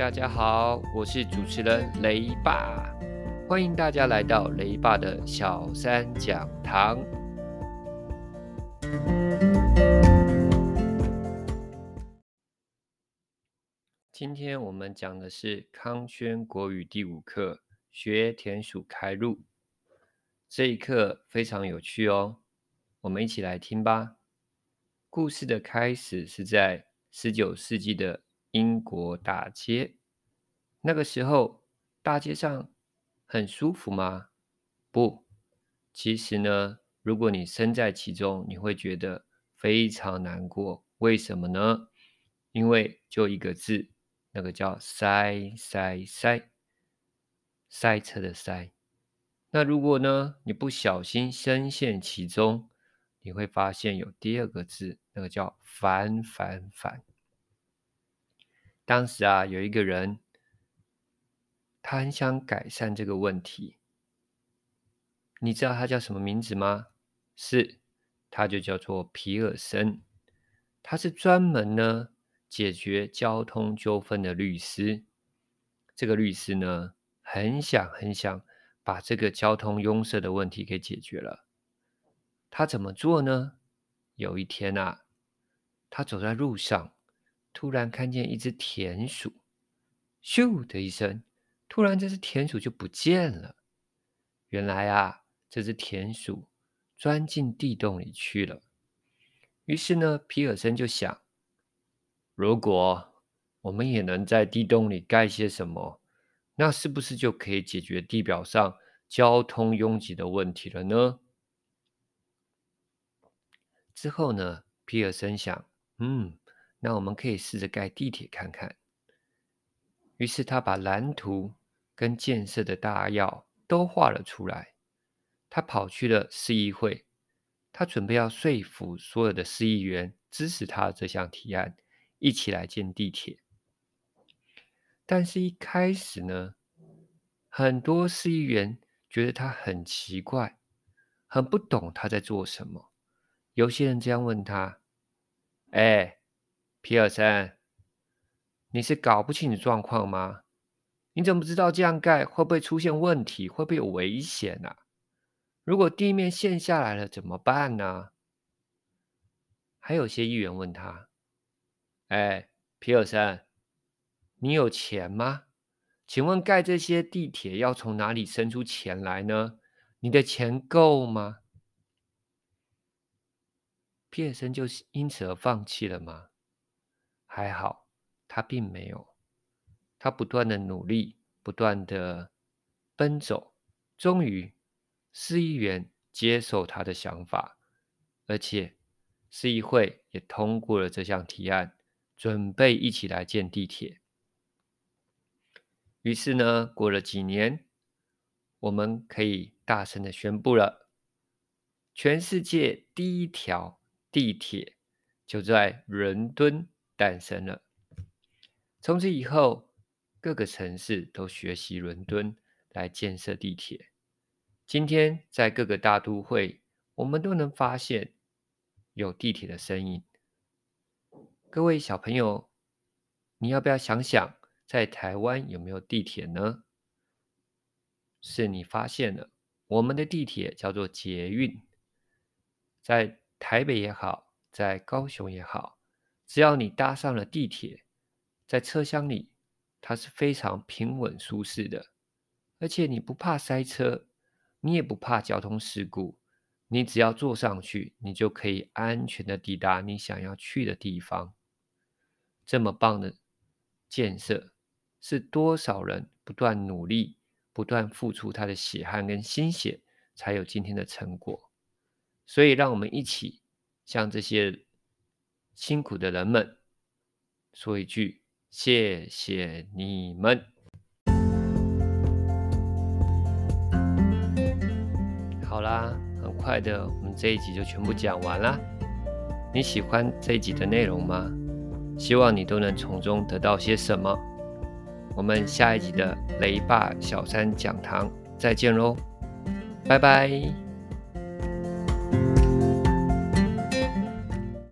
大家好，我是主持人雷爸，欢迎大家来到雷爸的小三讲堂。今天我们讲的是康轩国语第五课，学田鼠开路。这一课非常有趣哦，我们一起来听吧。故事的开始是在十九世纪的英国大街。那个时候，大街上很舒服吗？不，其实呢，如果你身在其中，你会觉得非常难过。为什么呢？因为就一个字，那个叫塞塞塞，塞车的塞。那如果呢，你不小心深陷其中，你会发现有第二个字，那个叫烦烦烦。当时啊，有一个人，他很想改善这个问题。你知道他叫什么名字吗？是，他就叫做皮尔森。他是专门呢解决交通纠纷的律师。这个律师呢，很想很想把这个交通拥塞的问题给解决了。他怎么做呢？有一天啊，他走在路上，突然看见一只田鼠，咻的一声，突然这只田鼠就不见了。原来啊，这只田鼠钻进地洞里去了。于是呢，皮尔森就想，如果我们也能在地洞里盖些什么，那是不是就可以解决地表上交通拥挤的问题了呢？之后呢，皮尔森想，嗯，那我们可以试着盖地铁看看。于是他把蓝图跟建设的大要都画了出来。他跑去了市议会，他准备要说服所有的市议员支持他这项提案，一起来建地铁。但是，一开始呢，很多市议员觉得他很奇怪，很不懂他在做什么。有些人这样问他：“哎，皮尔森，你是搞不清楚状况吗？你怎么知道这样盖会不会出现问题，会不会有危险呢？如果地面陷下来了怎么办呢？”还有些议员问他：“哎，皮尔森，你有钱吗？请问盖这些地铁要从哪里生出钱来呢？你的钱够吗？”皮尔森就因此而放弃了吗？还好，他并没有。他不断的努力，不断的奔走，终于，市议员接受他的想法，而且市议会也通过了这项提案，准备一起来建地铁。于是呢，过了几年，我们可以大声的宣布了，全世界第一条。地铁就在伦敦诞生了。从此以后，各个城市都学习伦敦来建设地铁。今天，在各个大都会，我们都能发现有地铁的身影。各位小朋友，你要不要想想，在台湾有没有地铁呢？是你发现了，我们的地铁叫做捷运，在。台北也好，在高雄也好，只要你搭上了地铁，在车厢里，它是非常平稳舒适的，而且你不怕塞车，你也不怕交通事故，你只要坐上去，你就可以安全的抵达你想要去的地方。这么棒的建设，是多少人不断努力、不断付出他的血汗跟心血，才有今天的成果。所以，让我们一起向这些辛苦的人们说一句：“谢谢你们。”好啦，很快的，我们这一集就全部讲完啦。你喜欢这一集的内容吗？希望你都能从中得到些什么。我们下一集的雷爸小三讲堂再见喽，拜拜。